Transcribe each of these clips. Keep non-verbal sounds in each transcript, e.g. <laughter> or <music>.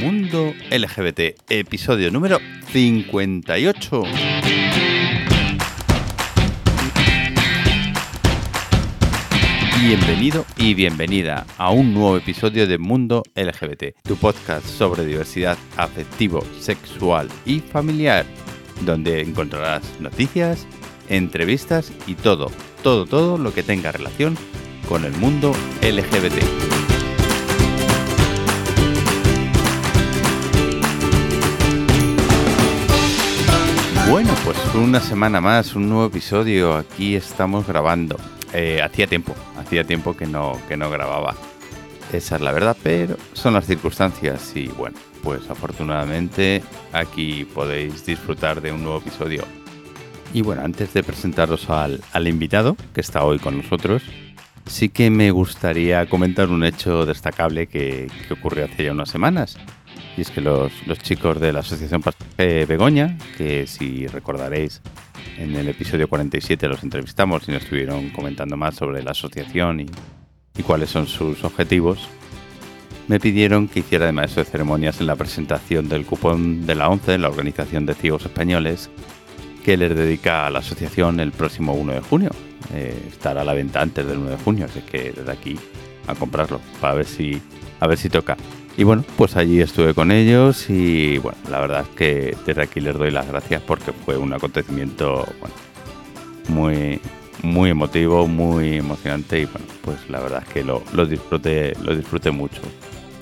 Mundo LGBT, episodio número 58. Bienvenido y bienvenida a un nuevo episodio de Mundo LGBT, tu podcast sobre diversidad afectivo, sexual y familiar, donde encontrarás noticias, entrevistas y todo, todo, todo lo que tenga relación con el mundo LGBT. Bueno, pues una semana más, un nuevo episodio. Aquí estamos grabando. Eh, hacía tiempo, hacía tiempo que no, que no grababa. Esa es la verdad, pero son las circunstancias y bueno, pues afortunadamente aquí podéis disfrutar de un nuevo episodio. Y bueno, antes de presentaros al, al invitado que está hoy con nosotros, sí que me gustaría comentar un hecho destacable que, que ocurrió hace ya unas semanas. Y es que los, los chicos de la Asociación Pasaje Begoña, que si recordaréis en el episodio 47 los entrevistamos y nos estuvieron comentando más sobre la asociación y, y cuáles son sus objetivos, me pidieron que hiciera de maestro de ceremonias en la presentación del cupón de la ONCE, la Organización de Ciegos Españoles, que les dedica a la asociación el próximo 1 de junio. Eh, estará a la venta antes del 1 de junio, así que desde aquí a comprarlo para ver si, a ver si toca. Y bueno, pues allí estuve con ellos y bueno, la verdad es que desde aquí les doy las gracias porque fue un acontecimiento muy, muy emotivo, muy emocionante y bueno, pues la verdad es que lo, lo, disfruté, lo disfruté mucho.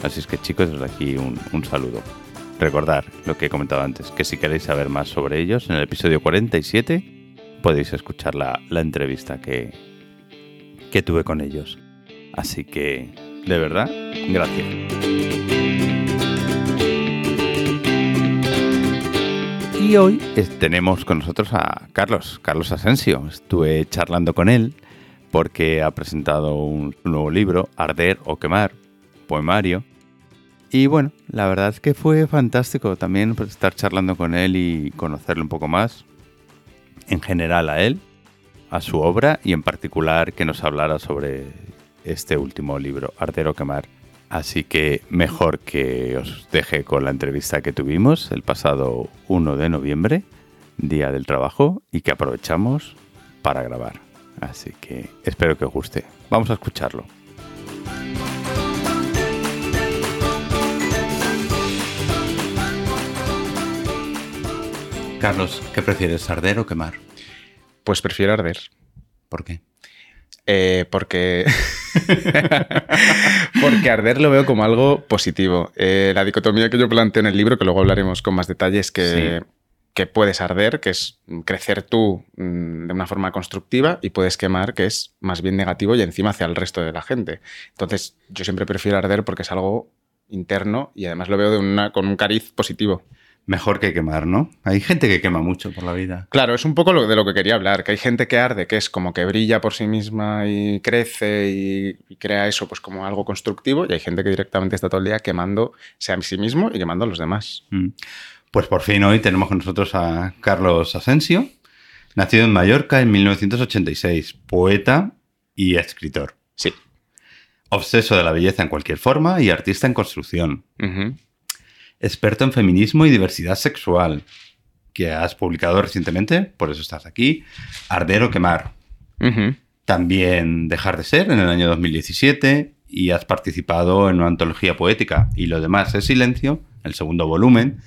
Así es que chicos, desde aquí un, un saludo. Recordar lo que he comentado antes, que si queréis saber más sobre ellos, en el episodio 47 podéis escuchar la, la entrevista que, que tuve con ellos. Así que, de verdad, gracias. Y hoy tenemos con nosotros a Carlos, Carlos Asensio. Estuve charlando con él porque ha presentado un nuevo libro, Arder o Quemar, poemario. Y bueno, la verdad es que fue fantástico también estar charlando con él y conocerle un poco más, en general a él, a su obra y en particular que nos hablara sobre este último libro, Arder o Quemar. Así que mejor que os deje con la entrevista que tuvimos el pasado 1 de noviembre, Día del Trabajo, y que aprovechamos para grabar. Así que espero que os guste. Vamos a escucharlo. Carlos, ¿qué prefieres, arder o quemar? Pues prefiero arder. ¿Por qué? Eh, porque. <laughs> porque arder lo veo como algo positivo. Eh, la dicotomía que yo planteo en el libro, que luego hablaremos con más detalles, que, sí. que puedes arder, que es crecer tú mmm, de una forma constructiva, y puedes quemar, que es más bien negativo y encima hacia el resto de la gente. Entonces, yo siempre prefiero arder porque es algo interno y además lo veo de una, con un cariz positivo mejor que quemar, ¿no? Hay gente que quema mucho por la vida. Claro, es un poco lo de lo que quería hablar, que hay gente que arde, que es como que brilla por sí misma y crece y, y, crea eso pues como algo constructivo, y hay gente que directamente está todo el día quemando a sí mismo y quemando a los demás. Mm. Pues por fin hoy tenemos con nosotros a Carlos Asensio, nacido en Mallorca en 1986, poeta y escritor. Sí. Obseso de la belleza en cualquier forma y artista en construcción. Uh -huh experto en feminismo y diversidad sexual, que has publicado recientemente, por eso estás aquí, Arder o Quemar. Uh -huh. También Dejar de Ser en el año 2017 y has participado en una antología poética y lo demás es silencio, el segundo volumen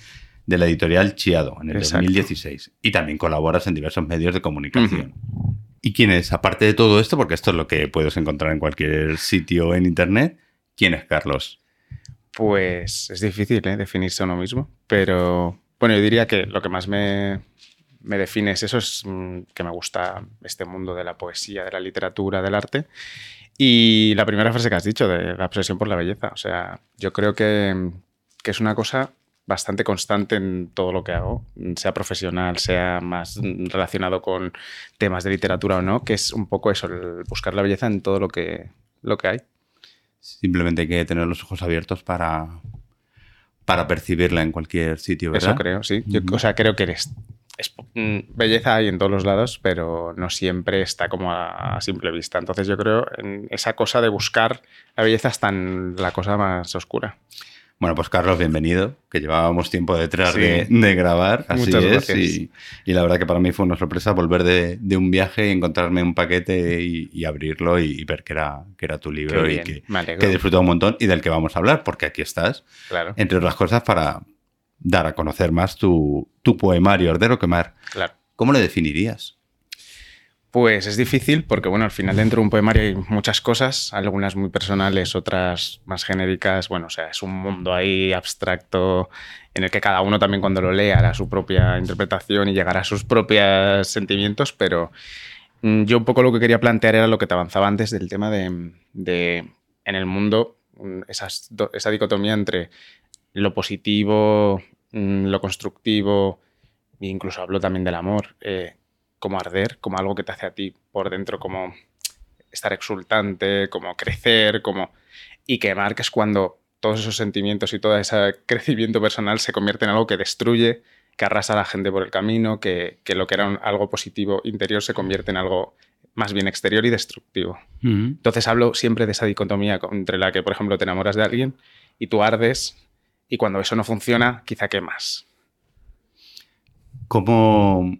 de la editorial Chiado en el Exacto. 2016. Y también colaboras en diversos medios de comunicación. Uh -huh. ¿Y quién es? Aparte de todo esto, porque esto es lo que puedes encontrar en cualquier sitio en internet, ¿quién es Carlos? Pues es difícil ¿eh? definirse a uno mismo, pero bueno, yo diría que lo que más me, define es eso, es mm, que me gusta este mundo de la poesía, de la literatura, del arte. Y la primera frase que has dicho, de la obsesión por la belleza, o sea, yo creo que, que es una cosa bastante constante en todo lo que hago, sea profesional, sea más relacionado con temas de literatura o no, que es un poco eso, el buscar la belleza en todo lo que, lo que hay. Simplemente hay que tener los ojos abiertos para, para percibirla en cualquier sitio, ¿verdad? Eso creo, sí. Yo, o sea, creo que eres mm, belleza hay en todos los lados, pero no siempre está como a, simple vista. Entonces yo creo en esa cosa de buscar la belleza está en la cosa más oscura. Bueno, pues Carlos, bienvenido, que llevábamos tiempo detrás de, grabar, así Muchas es, gracias. Y, la verdad que para mí fue una sorpresa volver de, un viaje y encontrarme un paquete y, abrirlo y, ver que era, que era tu libro y que, que he disfrutado un montón y del que vamos a hablar, porque aquí estás, claro. entre otras cosas, para dar a conocer más tu, tu poemario, Ardero Quemar. Claro. ¿Cómo le definirías? Pues es difícil porque, bueno, al final dentro de un poemario hay muchas cosas, algunas muy personales, otras más genéricas. Bueno, o sea, es un mundo ahí abstracto en el que cada uno también cuando lo lea hará su propia interpretación y llegará a sus propios sentimientos, pero mm, yo un poco lo que quería plantear era lo que te avanzaba antes del tema de, en el mundo, mm, esa dicotomía entre lo positivo, mm, lo constructivo, e incluso hablo también del amor. Eh, como arder, como algo que te hace a ti por dentro, como estar exultante, como crecer, como... Y quemar, que es cuando todos esos sentimientos y todo ese crecimiento personal se convierte en algo que destruye, que arrasa a la gente por el camino, que, lo que era algo positivo interior se convierte en algo más bien exterior y destructivo. Entonces hablo siempre de esa dicotomía entre la que, por ejemplo, te enamoras de alguien y tú ardes y cuando eso no funciona, quizá quemas. ¿Cómo,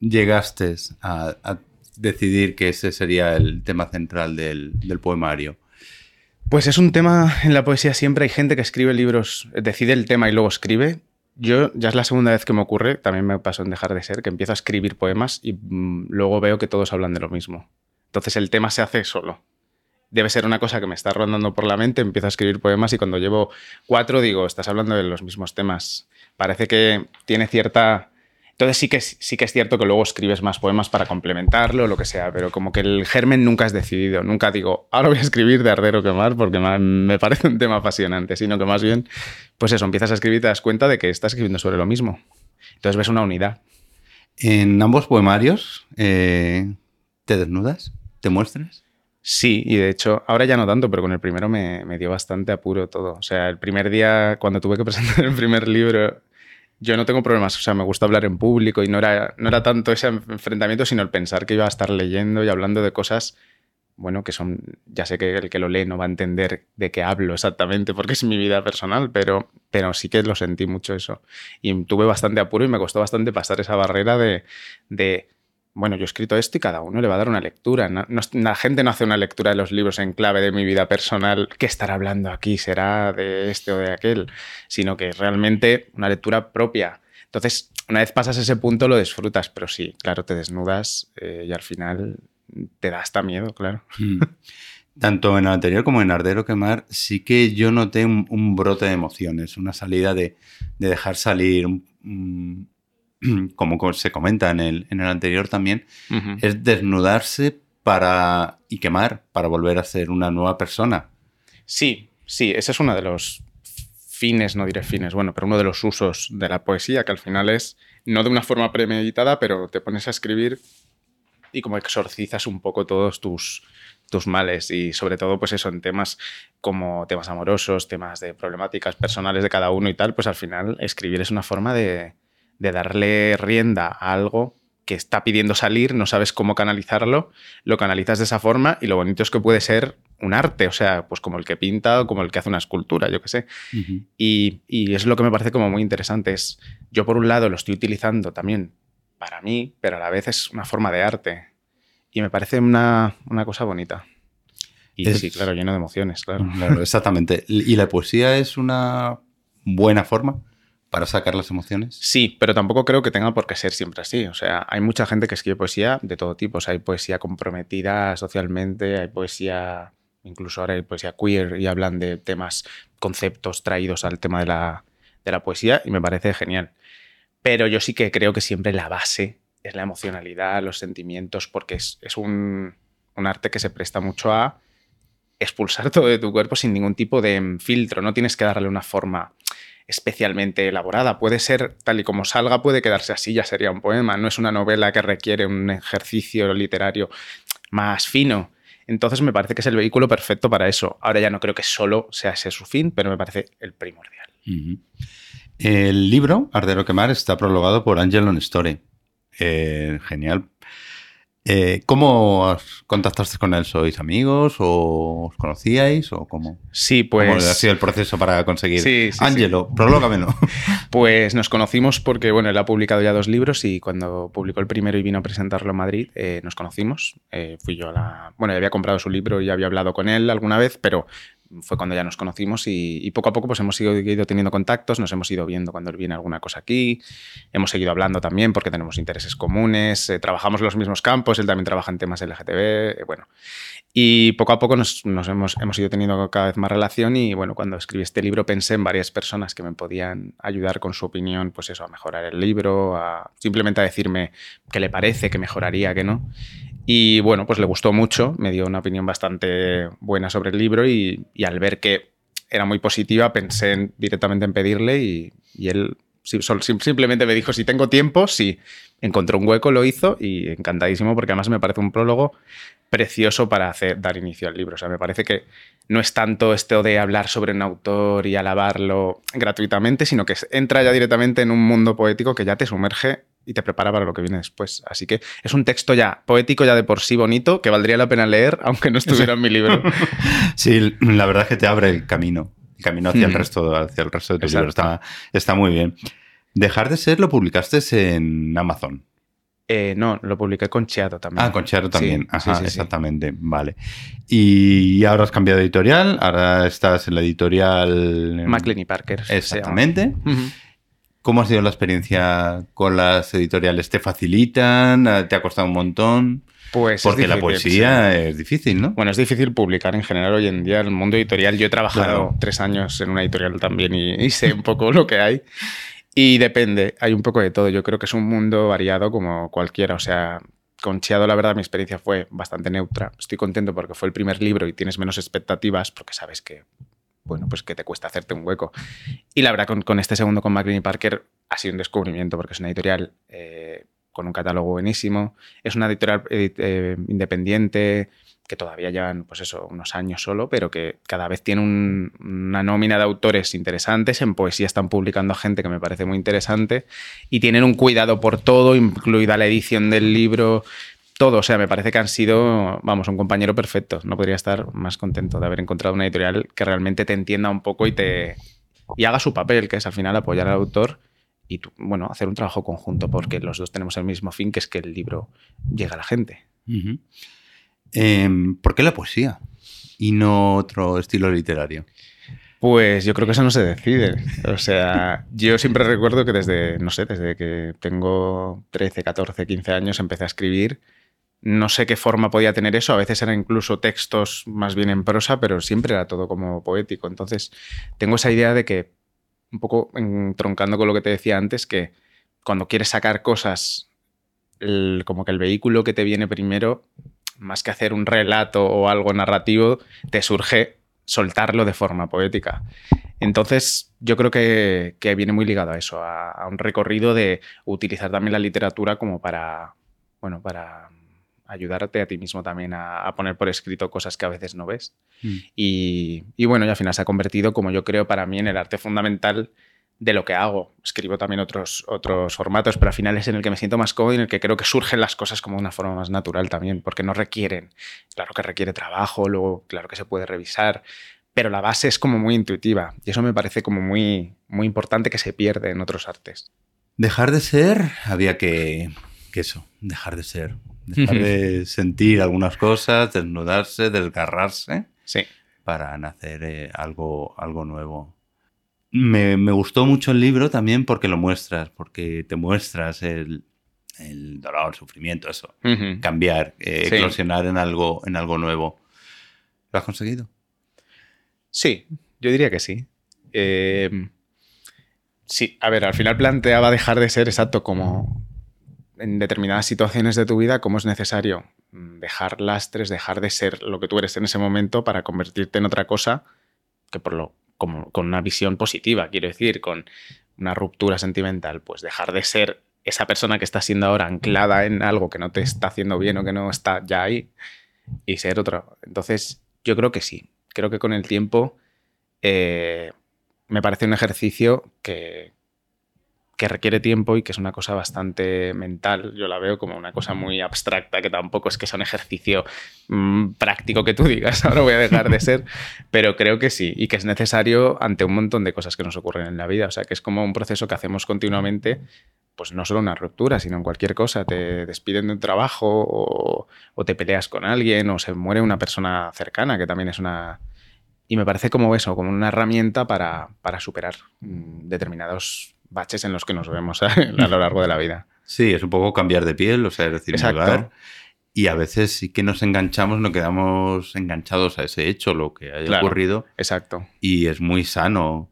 llegaste a, decidir que ese sería el tema central del, poemario? Pues es un tema, en la poesía siempre hay gente que escribe libros, decide el tema y luego escribe. Yo ya es la segunda vez que me ocurre, también me pasó en dejar de ser, que empiezo a escribir poemas y mm, luego veo que todos hablan de lo mismo. Entonces el tema se hace solo. Debe ser una cosa que me está rondando por la mente, empiezo a escribir poemas y cuando llevo cuatro digo, estás hablando de los mismos temas. Parece que tiene cierta entonces sí que, sí que es cierto que luego escribes más poemas para complementarlo, lo que sea, pero como que el germen nunca es decidido. Nunca digo, ahora voy a escribir de Ardero Quemar porque me parece un tema apasionante, sino que más bien, pues eso, empiezas a escribir y te das cuenta de que estás escribiendo sobre lo mismo. Entonces ves una unidad. En ambos poemarios, eh, ¿te desnudas? ¿Te muestras? Sí, y de hecho, ahora ya no tanto, pero con el primero me, me, dio bastante apuro todo. O sea, el primer día, cuando tuve que presentar <laughs> el primer libro, yo no tengo problemas, o sea, me gusta hablar en público y no era, no era tanto ese enfrentamiento, sino el pensar que iba a estar leyendo y hablando de cosas, bueno, que son, ya sé que el que lo lee no va a entender de qué hablo exactamente porque es mi vida personal, pero, pero sí que lo sentí mucho eso. Y tuve bastante apuro y me costó bastante pasar esa barrera de, de bueno, yo he escrito esto y cada uno le va a dar una lectura. la gente no hace una lectura de los libros en clave de mi vida personal, ¿qué estará hablando aquí? ¿Será de este o de aquel? Sino que realmente una lectura propia. Entonces, una vez pasas ese punto lo disfrutas, pero sí, claro, te desnudas eh, y al final te da hasta miedo, claro. Hmm. Tanto en el anterior como en Ardero Quemar, sí que yo noté un, brote de emociones, una salida de, dejar salir un <clears throat> como se comenta en el, en el anterior también, es desnudarse para y quemar para volver a ser una nueva persona. Sí, sí, ese es uno de los fines, no diré fines, bueno, pero uno de los usos de la poesía, que al final es, no de una forma premeditada, pero te pones a escribir y como exorcizas un poco todos tus, tus males y sobre todo pues eso en temas como temas amorosos, temas de problemáticas personales de cada uno y tal, pues al final escribir es una forma de, de darle rienda a algo que está pidiendo salir, no sabes cómo canalizarlo, lo canalizas de esa forma y lo bonito es que puede ser un arte, o sea, pues como el que pinta o como el que hace una escultura, yo qué sé. y, es lo que me parece como muy interesante. Es, yo por un lado lo estoy utilizando también para mí, pero a la vez es una forma de arte. Y me parece una, cosa bonita. Y sí, claro, lleno de emociones, claro. Exactamente. ¿Y la poesía es una buena forma? Para sacar las emociones? Sí, pero tampoco creo que tenga por qué ser siempre así. O sea, hay mucha gente que escribe poesía de todo tipo. Hay poesía comprometida socialmente, hay poesía, incluso ahora hay poesía queer y hablan de temas, conceptos traídos al tema de la, de la poesía y me parece genial. Pero yo sí que creo que siempre la base es la emocionalidad, los sentimientos, porque es, es un, un arte que se presta mucho a expulsar todo de tu cuerpo sin ningún tipo de filtro. No tienes que darle una forma especialmente elaborada. Puede ser tal y como salga, puede quedarse así, ya sería un poema. No es una novela que requiere un ejercicio literario más fino. Entonces me parece que es el vehículo perfecto para eso. Ahora ya no creo que solo sea ese su fin, pero me parece el primordial. El libro, Ardero Quemar, está prologado por Angelo Story. Eh, genial. Eh, ¿Cómo contactaste con él? ¿Sois amigos o os conocíais o cómo? Sí, pues... ¿Cómo ha sido el proceso para conseguir? Sí, sí Ángelo, prológamelo. <laughs> Pues nos conocimos porque, bueno, él ha publicado ya dos libros y cuando publicó el primero y vino a presentarlo en Madrid, eh, nos conocimos. Eh, fui yo a la... Bueno, había comprado su libro y había hablado con él alguna vez, pero fue cuando ya nos conocimos y, poco a poco pues hemos ido, teniendo contactos, nos hemos ido viendo cuando viene alguna cosa aquí, hemos seguido hablando también porque tenemos intereses comunes, eh, trabajamos los mismos campos, él también trabaja en temas LGTB, eh, bueno. Y poco a poco nos, hemos, hemos, ido teniendo cada vez más relación y bueno, cuando escribí este libro pensé en varias personas que me podían ayudar con su opinión, pues eso, a mejorar el libro, a simplemente a decirme qué le parece, qué mejoraría, qué no. Y bueno, pues le gustó mucho, me dio una opinión bastante buena sobre el libro y, al ver que era muy positiva pensé directamente en pedirle y, él simplemente me dijo si tengo tiempo, sí. Encontró un hueco, lo hizo y encantadísimo porque además me parece un prólogo precioso para hacer, dar inicio al libro. O sea, me parece que no es tanto esto de hablar sobre un autor y alabarlo gratuitamente, sino que entra ya directamente en un mundo poético que ya te sumerge y te prepara para lo que viene después. Así que es un texto ya poético, ya de por sí bonito, que valdría la pena leer, <laughs> aunque no estuviera en mi libro. <laughs> Sí, la verdad es que te abre el camino, el camino hacia, el, resto, hacia el resto de tu libro. Está, está muy bien. Dejar de ser lo publicaste en Amazon. Eh, no, lo publiqué con Cheato también. Ah, con Cheato también. Ajá, exactamente. Vale. Y ahora has cambiado de editorial. Ahora estás en la editorial. Maclean y Parker. Exactamente. ¿Cómo ha sido la experiencia con las editoriales? ¿Te facilitan? ¿Te ha costado un montón? Pues Porque la poesía es difícil, ¿no? Bueno, es difícil publicar en general hoy en día el mundo editorial. Yo he trabajado tres años en una editorial también y, sé un poco <laughs> lo que hay. Y depende, hay un poco de todo. Yo creo que es un mundo variado como cualquiera. O sea, con Chiado, la verdad, mi experiencia fue bastante neutra. Estoy contento porque fue el primer libro y tienes menos expectativas porque sabes que bueno, pues que te cuesta hacerte un hueco. Y la verdad, con, este segundo, con McLean y Parker, ha sido un descubrimiento porque es una editorial eh, con un catálogo buenísimo. Es una editorial eh, independiente que todavía llevan, pues eso, unos años solo, pero que cada vez tiene una nómina de autores interesantes. En poesía están publicando gente que me parece muy interesante y tienen un cuidado por todo, incluida la edición del libro, todo. O sea, me parece que han sido, vamos, un compañero perfecto. No podría estar más contento de haber encontrado una editorial que realmente te entienda un poco y te y haga su papel, que es al final apoyar al autor y, bueno, hacer un trabajo conjunto, porque los dos tenemos el mismo fin, que es que el libro llegue a la gente. Em, ¿Por qué la poesía y no otro estilo literario? Pues yo creo que eso no se decide. O sea, yo siempre recuerdo que desde, no sé, desde que tengo 13, 14, 15 años empecé a escribir no sé qué forma podía tener eso, a veces eran incluso textos más bien en prosa, pero siempre era todo como poético. Entonces, tengo esa idea de que, un poco entroncando con lo que te decía antes, que cuando quieres sacar cosas, como que el vehículo que te viene primero, más que hacer un relato o algo narrativo, te surge soltarlo de forma poética. Entonces, yo creo que, viene muy ligado a eso, a, a un recorrido de utilizar también la literatura como para, bueno, para ayudarte a ti mismo también a, poner por escrito cosas que a veces no ves. Mm. Y, bueno, y al final se ha convertido, como yo creo, para mí en el arte fundamental de lo que hago. Escribo también otros, otros formatos, pero al final es en el que me siento más cómodo y en el que creo que surgen las cosas como de una forma más natural también, porque no requieren, claro que requiere trabajo, luego claro que se puede revisar, pero la base es como muy intuitiva y eso me parece como muy, muy importante que se pierde en otros artes. Dejar de ser, había que, que eso, dejar de ser dejar de <laughs> sentir algunas cosas, desnudarse, desgarrarse sí. para nacer eh, algo, algo nuevo. Me, gustó mucho el libro también porque lo muestras, porque te muestras el, dolor, el sufrimiento, eso. Cambiar, eh, eclosionar en algo, en algo nuevo. ¿Lo has conseguido? Sí, yo diría que sí. Eh, sí, a ver, al final planteaba dejar de ser exacto como, en determinadas situaciones de tu vida cómo es necesario dejar lastres, dejar de ser lo que tú eres en ese momento para convertirte en otra cosa que por lo como con una visión positiva, quiero decir, con una ruptura sentimental, pues dejar de ser esa persona que está siendo ahora anclada en algo que no te está haciendo bien o que no está ya ahí y ser otro. Entonces, yo creo que sí. Creo que con el tiempo eh, me parece un ejercicio que, que requiere tiempo y que es una cosa bastante mental. Yo la veo como una cosa muy abstracta, que tampoco es que sea un ejercicio mm, práctico que tú digas, <laughs> ahora voy a dejar de ser, pero creo que sí, y que es necesario ante un montón de cosas que nos ocurren en la vida. O sea, que es como un proceso que hacemos continuamente, pues no solo una ruptura, sino en cualquier cosa. Te despiden de un trabajo o, o te peleas con alguien o se muere una persona cercana, que también es una... Y me parece como eso, como una herramienta para, para superar mm, determinados baches en los que nos vemos <laughs> a lo largo de la vida. Sí, es un poco cambiar de piel, o sea, es decir, Exacto. Y a veces sí que nos enganchamos, no quedamos enganchados a ese hecho, lo que haya Claro. ocurrido. Exacto. Y es muy sano.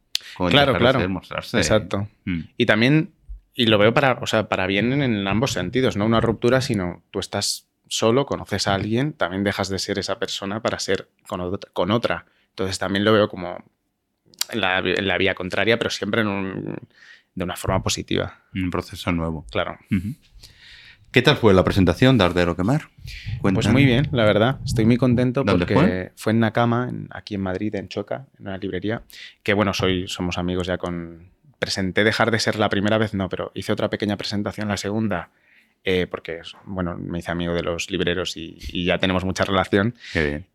Claro, claro. mostrarse. Exacto. Mm. Y también, y lo veo para, o sea, para bien en, en ambos sentidos, no una ruptura, sino tú estás solo, conoces a alguien, también dejas de ser esa persona para ser con otra. Con otra. Entonces también lo veo como en la, en la vía contraria, pero siempre en un- de una forma positiva. Un proceso nuevo. Claro. ¿Qué tal fue la presentación de Ardero Quemar? Pues muy bien, la verdad. Estoy muy contento ¿Dónde porque fue? en Nakama, en- aquí en Madrid, en Choca, en una librería. Que bueno, soy, somos amigos ya con. Presenté dejar de ser la primera vez, no, pero hice otra pequeña presentación la segunda. Eh, porque, bueno, me hice amigo de los libreros y, y ya tenemos mucha relación.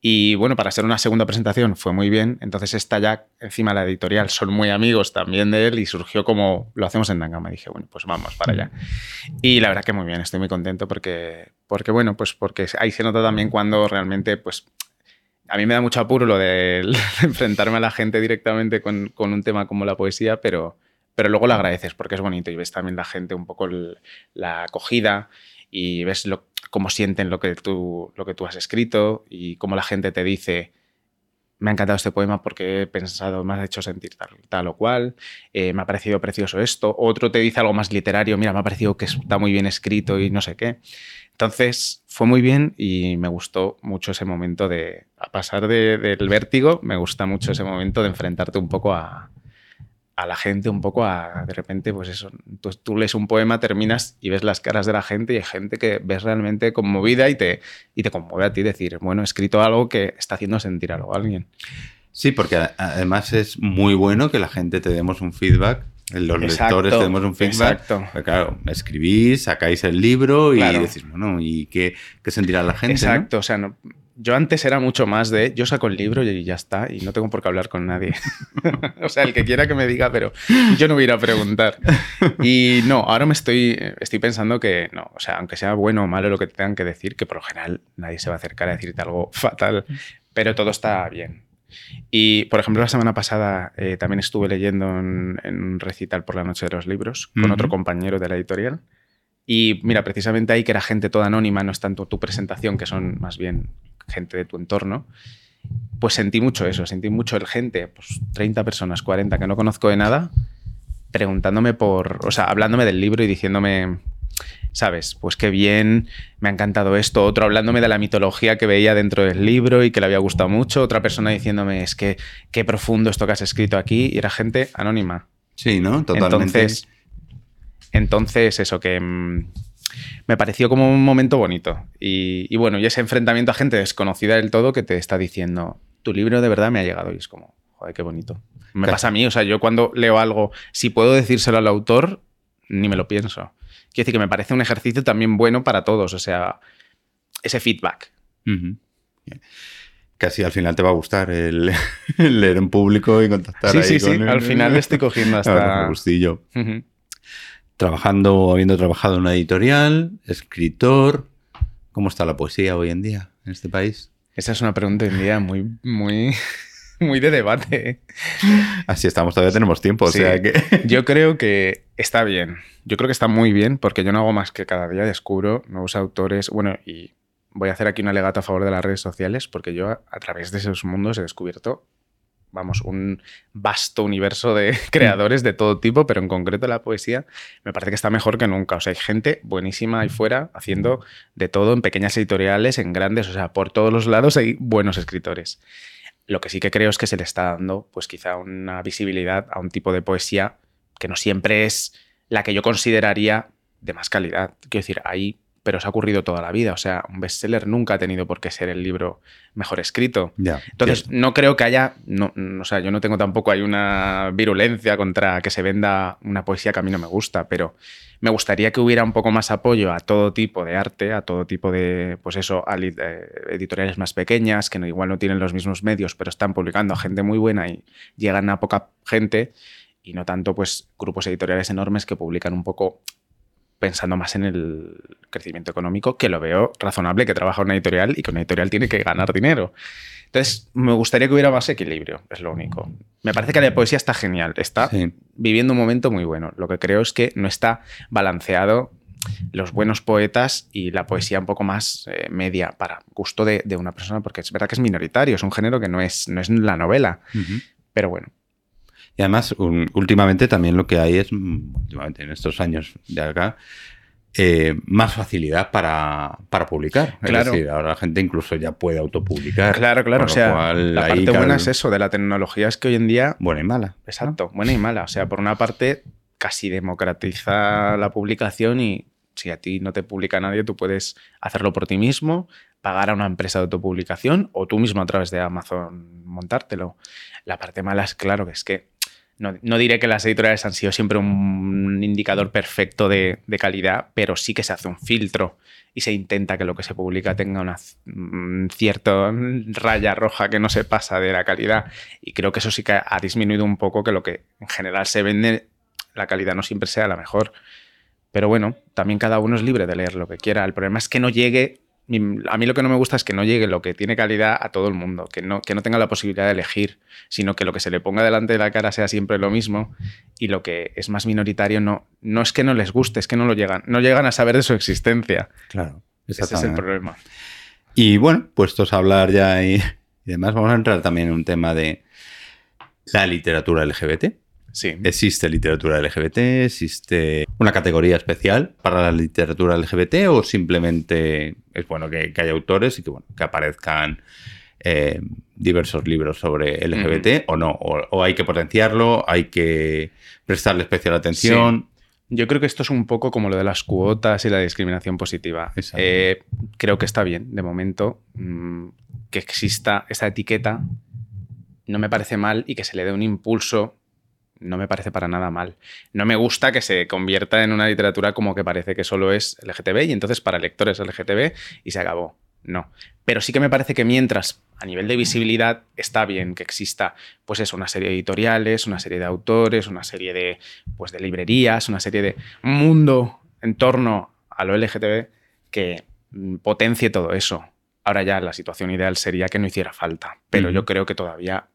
Y bueno, para ser una segunda presentación fue muy bien. Entonces, esta ya encima la editorial son muy amigos también de él y surgió como lo hacemos en Nakama. Dije, bueno, pues vamos para allá. Y la verdad que muy bien, estoy muy contento porque, porque bueno, pues porque ahí se nota también cuando realmente, pues, a mí me da mucho apuro lo de <laughs> enfrentarme a la gente directamente con, con un tema como la poesía, pero, pero luego lo agradeces porque es bonito y ves también la gente un poco la acogida y ves lo, cómo sienten lo que, tú, lo que tú has escrito y cómo la gente te dice, me ha encantado este poema porque he pensado, me ha hecho sentir tal, tal o cual, eh, me ha parecido precioso esto, otro te dice algo más literario, mira, me ha parecido que está muy bien escrito y no sé qué. Entonces fue muy bien y me gustó mucho ese momento de, a pasar de- del vértigo, me gusta mucho ese momento de enfrentarte un poco a, a la gente, un poco a, de repente, pues eso, tú, tú lees un poema, terminas y ves las caras de la gente y hay gente que ves realmente conmovida y te, y te conmueve a ti decir, bueno, he escrito algo que está haciendo sentir algo a alguien. Sí, porque además es muy bueno que la gente te demos un feedback. Los Exacto, lectores te demos un feedback. exacto. Claro, escribís, sacáis el libro y Claro. decís, bueno, ¿y qué, qué sentirá la gente? no? Exacto, o sea, no- yo antes era mucho más de yo saco el libro y ya está, y no tengo por qué hablar con nadie. <laughs> o sea, el que quiera que me diga, pero yo no voy a ir a preguntar. Y no, ahora me estoy, estoy pensando que no, o sea, aunque sea bueno o malo lo que te tengan que decir, que por lo general nadie se va a acercar a decirte algo fatal, pero todo está bien. Y, por ejemplo, la semana pasada eh, también estuve leyendo en, en un recital por la noche de los libros con Ujú. otro compañero de la editorial. Y mira, precisamente ahí que era gente toda anónima, no es tanto tu presentación, que son más bien gente de tu entorno, pues sentí mucho eso, sentí mucho el gente, pues 30 personas, 40 que no conozco de nada, preguntándome por, o sea, hablándome del libro y diciéndome, ¿sabes? Pues qué bien, me ha encantado esto, otro hablándome de la mitología que veía dentro del libro y que le había gustado mucho, otra persona diciéndome, es que qué profundo esto que has escrito aquí, y era gente anónima. Sí, ¿no? Totalmente. Entonces, entonces eso que mm, me pareció como un momento bonito. Y, y bueno, y ese enfrentamiento a gente desconocida del todo que te está diciendo, tu libro de verdad me ha llegado y es como, joder, qué bonito. Me Claro. pasa a mí, o sea, yo cuando leo algo, si puedo decírselo al autor, ni me lo pienso. Quiero decir que me parece un ejercicio también bueno para todos, o sea, ese feedback. Casi al final te va a gustar el, el <laughs> leer en público y contactar Sí, ahí sí, sí, el- al final le estoy cogiendo <laughs> hasta... con gustillo. Trabajando, habiendo trabajado en una editorial, escritor. ¿Cómo está la poesía hoy en día en este país? Esa es una pregunta hoy en día muy, muy, <laughs> muy de debate. Así estamos, todavía tenemos tiempo, o sea que... Yo creo que está bien. Yo creo que está muy bien porque yo no hago más que cada día descubro nuevos autores. Bueno, y voy a hacer aquí un alegato a favor de las redes sociales porque yo a, a través de esos mundos he descubierto, vamos, un vasto universo de <laughs> creadores de todo tipo, pero en concreto la poesía me parece que está mejor que nunca. O sea, hay gente buenísima ahí fuera haciendo de todo en pequeñas editoriales, en grandes, o sea, por todos los lados hay buenos escritores. Lo que sí que creo es que se le está dando, pues quizá una visibilidad a un tipo de poesía que no siempre es la que yo consideraría de más calidad. Quiero decir, hay pero se ha ocurrido toda la vida. O sea, un bestseller nunca ha tenido por qué ser el libro mejor escrito. Entonces, no creo que haya, no, o sea, yo no tengo tampoco, hay una virulencia contra que se venda una poesía que a mí no me gusta, pero me gustaría que hubiera un poco más apoyo a todo tipo de arte, a todo tipo de, pues eso, a eh, editoriales más pequeñas, que no, igual no tienen los mismos medios, pero están publicando a gente muy buena y llegan a poca gente, y no tanto, pues, grupos editoriales enormes que publican un poco pensando más en el crecimiento económico, que lo veo razonable que trabaja una editorial y que una editorial tiene que ganar dinero. Entonces, me gustaría que hubiera más equilibrio, es lo único. Me parece que la poesía está genial, está viviendo un momento muy bueno. Lo que creo es que no está balanceado los buenos poetas y la poesía un poco más eh, media para gusto de, una persona, porque es verdad que es minoritario, es un género que no es, no es la novela. Pero bueno, y además, últimamente también lo que hay es, mm, últimamente en estos años de acá, eh, más facilidad para, publicar. Claro. Es decir, ahora la gente incluso ya puede autopublicar. Claro, claro. O sea, la parte buena es eso de la tecnología, es que hoy en día. Buena y mala. Exacto, buena y mala. O sea, por una parte, casi democratiza la publicación y si a ti no te publica nadie, tú puedes hacerlo por ti mismo, pagar a una empresa de autopublicación o tú mismo a través de Amazon montártelo. La parte mala es, claro, que es que no, diré que las editoriales han sido siempre un indicador perfecto de, calidad, pero sí que se hace un filtro y se intenta que lo que se publica tenga una mm, cierta raya roja que no se pasa de la calidad. Y creo que eso sí que ha disminuido un poco que lo que en general se vende, la calidad no siempre sea la mejor. Pero bueno, también cada uno es libre de leer lo que quiera. El problema es que no llegue a mí lo que no me gusta es que no llegue lo que tiene calidad a todo el mundo, que no, que no tenga la posibilidad de elegir, sino que lo que se le ponga delante de la cara sea siempre lo mismo y lo que es más minoritario no, no es que no les guste, es que no lo llegan, no llegan a saber de su existencia. Claro, ese es el problema. Y bueno, puestos a hablar ya y, y demás, vamos a entrar también en un tema de la literatura LGBT. Sí. ¿Existe literatura LGBT? ¿Existe una categoría especial para la literatura LGBT? ¿O simplemente es bueno que, haya autores y que, bueno, que aparezcan eh, diversos libros sobre LGBT o no? O, hay que potenciarlo? ¿Hay que prestarle especial atención? Yo creo que esto es un poco como lo de las cuotas y la discriminación positiva. Eh, creo que está bien, de momento, mm, que exista esta etiqueta. No me parece mal y que se le dé un impulso no me parece para nada mal. No me gusta que se convierta en una literatura como que parece que solo es LGTB y entonces para lectores LGTB y se acabó. No. Pero sí que me parece que mientras a nivel de visibilidad está bien que exista pues eso, una serie de editoriales, una serie de autores, una serie de, pues, de librerías, una serie de mundo en torno a lo LGTB que mm, potencie todo eso. Ahora ya la situación ideal sería que no hiciera falta, pero yo creo que todavía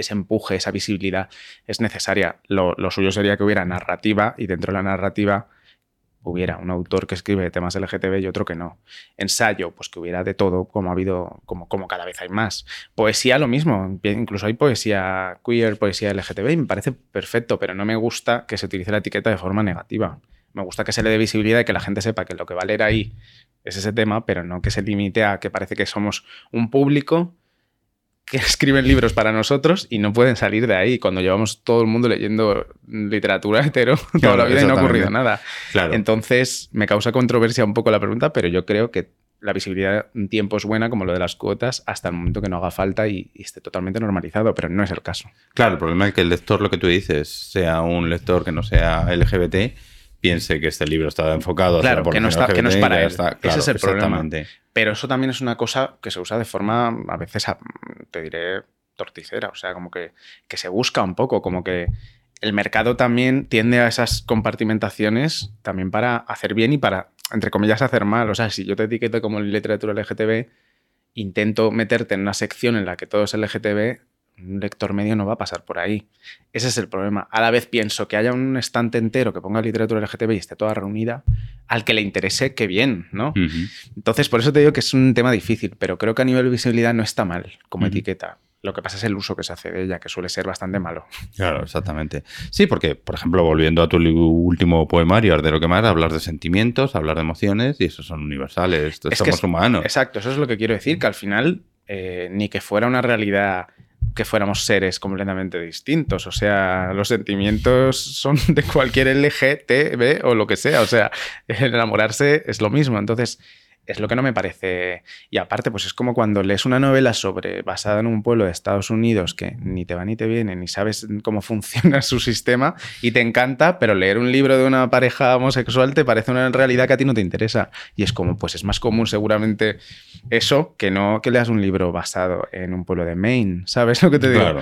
ese empuje, esa visibilidad es necesaria. Lo, suyo sería que hubiera narrativa y dentro de la narrativa hubiera un autor que escribe temas LGTB y otro que no. Ensayo, pues que hubiera de todo, como ha habido, como, como cada vez hay más. Poesía, lo mismo. Incluso hay poesía queer, poesía LGTB y me parece perfecto, pero no me gusta que se utilice la etiqueta de forma negativa. Me gusta que se le dé visibilidad y que la gente sepa que lo que va a leer ahí es ese tema, pero no que se limite a que parece que somos un público que <laughs> escriben libros para nosotros y no pueden salir de ahí cuando llevamos todo el mundo leyendo literatura <laughs> hetero toda la vida y no ha ocurrido nada. Entonces me causa controversia un poco la pregunta, pero yo creo que la visibilidad en tiempo es buena, como lo de las cuotas, hasta el momento que no haga falta y, y, esté totalmente normalizado, pero no es el caso. Claro, el problema es que el lector, lo que tú dices, sea un lector que no sea LGBT, piense que este libro está enfocado claro, que, no está, que no es para él. Ese es el problema. Pero eso también es una cosa que se usa de forma, a veces, te diré, torticera. O sea, como que, que se busca un poco, como que el mercado también tiende a esas compartimentaciones también para hacer bien y para, entre comillas, hacer mal. O sea, si yo te etiqueto como literatura LGTB, intento meterte en una sección en la que todo es LGTB, un lector medio no va a pasar por ahí. Ese es el problema. A la vez pienso que haya un estante entero que ponga literatura LGTB y esté toda reunida, al que le interese, qué bien, ¿no? Entonces, por eso te digo que es un tema difícil, pero creo que a nivel de visibilidad no está mal como etiqueta. Lo que pasa es el uso que se hace de ella, que suele ser bastante malo. Claro, exactamente. Sí, porque, por ejemplo, volviendo a tu último poemario, de lo que más, hablar de sentimientos, hablar de emociones, y esos son universales, somos humanos. Exacto, eso es lo que quiero decir, que al final, eh, ni que fuera una realidad que fuéramos seres completamente distintos. O sea, los sentimientos son de cualquier LGTB o lo que sea. O sea, enamorarse es lo mismo. Entonces, es lo que no me parece. Y aparte, pues es como cuando lees una novela sobre basada en un pueblo de Estados Unidos que ni te va ni te viene, ni sabes cómo <laughs> funciona su sistema y te encanta, pero leer un libro de una pareja homosexual te parece una realidad que a ti no te interesa. Y es como, pues es más común seguramente eso que no que leas un libro basado en un pueblo de Maine. ¿Sabes lo que te digo?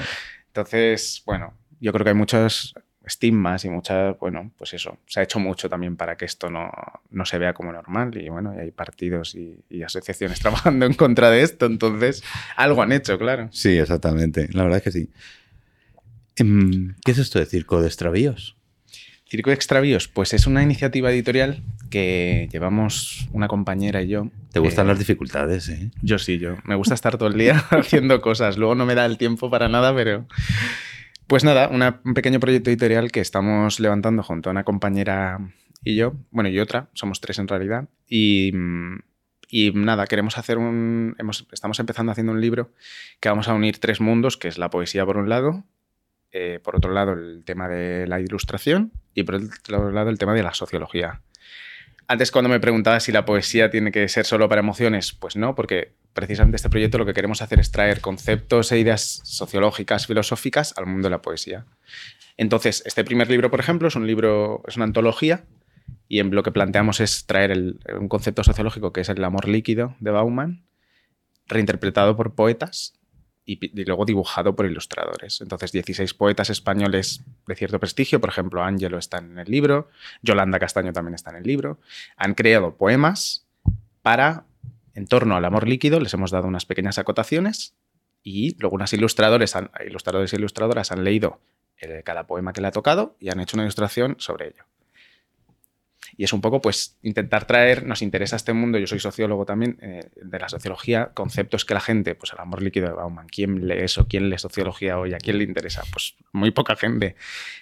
Entonces, bueno, yo creo que hay muchos estigmas y muchas, bueno, pues eso, se ha hecho mucho también para que esto no, no se vea como normal y bueno, y hay partidos y, asociaciones <laughs> trabajando en contra de esto, entonces algo han hecho, claro. Sí, exactamente, la verdad es que sí. Em, ¿Qué es esto de Circo de Extravíos? Circo de Extravíos, pues es una iniciativa editorial que llevamos una compañera y yo. ¿Te gustan las dificultades? Eh? Yo sí, yo. Me gusta estar todo el día <laughs> haciendo cosas. Luego no me da el tiempo para nada, pero pues nada, un pequeño proyecto editorial que estamos levantando junto a una compañera y yo, bueno, y otra, somos tres en realidad, y, nada, queremos hacer un, estamos empezando haciendo un libro que vamos a unir tres mundos, que es la poesía por un lado, eh, por otro lado el tema de la ilustración y por otro lado el tema de la sociología. Antes cuando me preguntaba si la poesía tiene que ser solo para emociones, pues no, porque precisamente este proyecto lo que queremos hacer es traer conceptos e ideas sociológicas, filosóficas al mundo de la poesía. Entonces, este primer libro, por ejemplo, es un libro, es una antología y en lo que planteamos es traer un concepto sociológico que es el amor líquido de Bauman, reinterpretado por poetas y, luego dibujado por ilustradores. Entonces, 16 poetas españoles de cierto prestigio, por ejemplo, Ángelo está en el libro, Yolanda Castaño también está en el libro, han creado poemas para, en torno al amor líquido, les hemos dado unas pequeñas acotaciones y luego unas ilustradores, ilustradores e ilustradoras han leído cada poema que le ha tocado y han hecho una ilustración sobre ello. Y es un poco, pues, intentar traer, nos interesa este mundo, yo soy sociólogo también, eh, de la sociología, conceptos que la gente, pues el amor líquido de Bauman, ¿quién lee eso? ¿Quién lee sociología hoy? ¿A quién le interesa? Pues muy poca gente.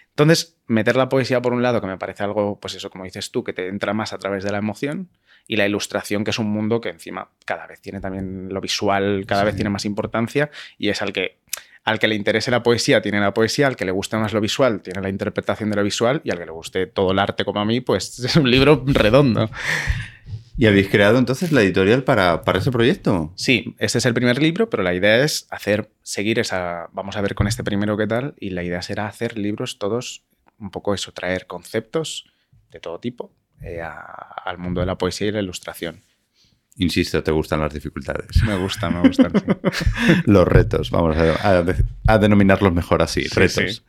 Entonces, meter la poesía por un lado, que me parece algo, pues eso, como dices tú, que te entra más a través de la emoción, y la ilustración, que es un mundo que encima cada vez tiene también lo visual, cada vez tiene más importancia, y es al que al que le interese la poesía tiene la poesía, al que le guste más lo visual tiene la interpretación de lo visual y al que le guste todo el arte como a mí, pues <laughs> es un libro redondo. ¿Y habéis creado entonces la editorial para, para, ese proyecto? Sí, este es el primer libro, pero la idea es hacer, seguir esa, vamos a ver con este primero qué tal, y la idea será hacer libros todos, un poco eso, traer conceptos de todo tipo eh, al mundo de la poesía y la ilustración. Insisto, te gustan las dificultades. Me gustan, me gustan. <laughs> los retos, vamos a, denominarlos mejor así, retos.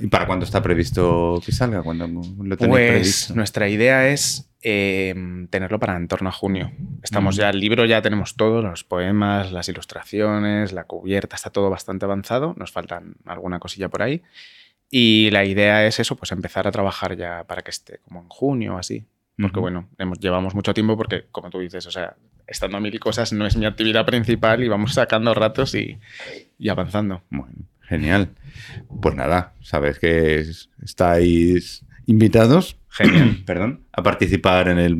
¿Y para cuándo está previsto que salga? ¿Cuándo lo pues nuestra idea es eh, tenerlo para en torno a junio. Estamos mm. ya, el libro ya tenemos todo, los poemas, las ilustraciones, la cubierta, está todo bastante avanzado, nos faltan alguna cosilla por ahí. Y la idea es eso, pues empezar a trabajar ya para que esté como en junio o así. Porque, bueno, hemos, llevamos mucho tiempo porque, como tú dices, o sea, estando a mil cosas no es mi actividad principal y vamos sacando ratos y, avanzando. Bueno, genial. Pues nada, sabes que estáis invitados, <clears throat> genial, perdón, a participar en el,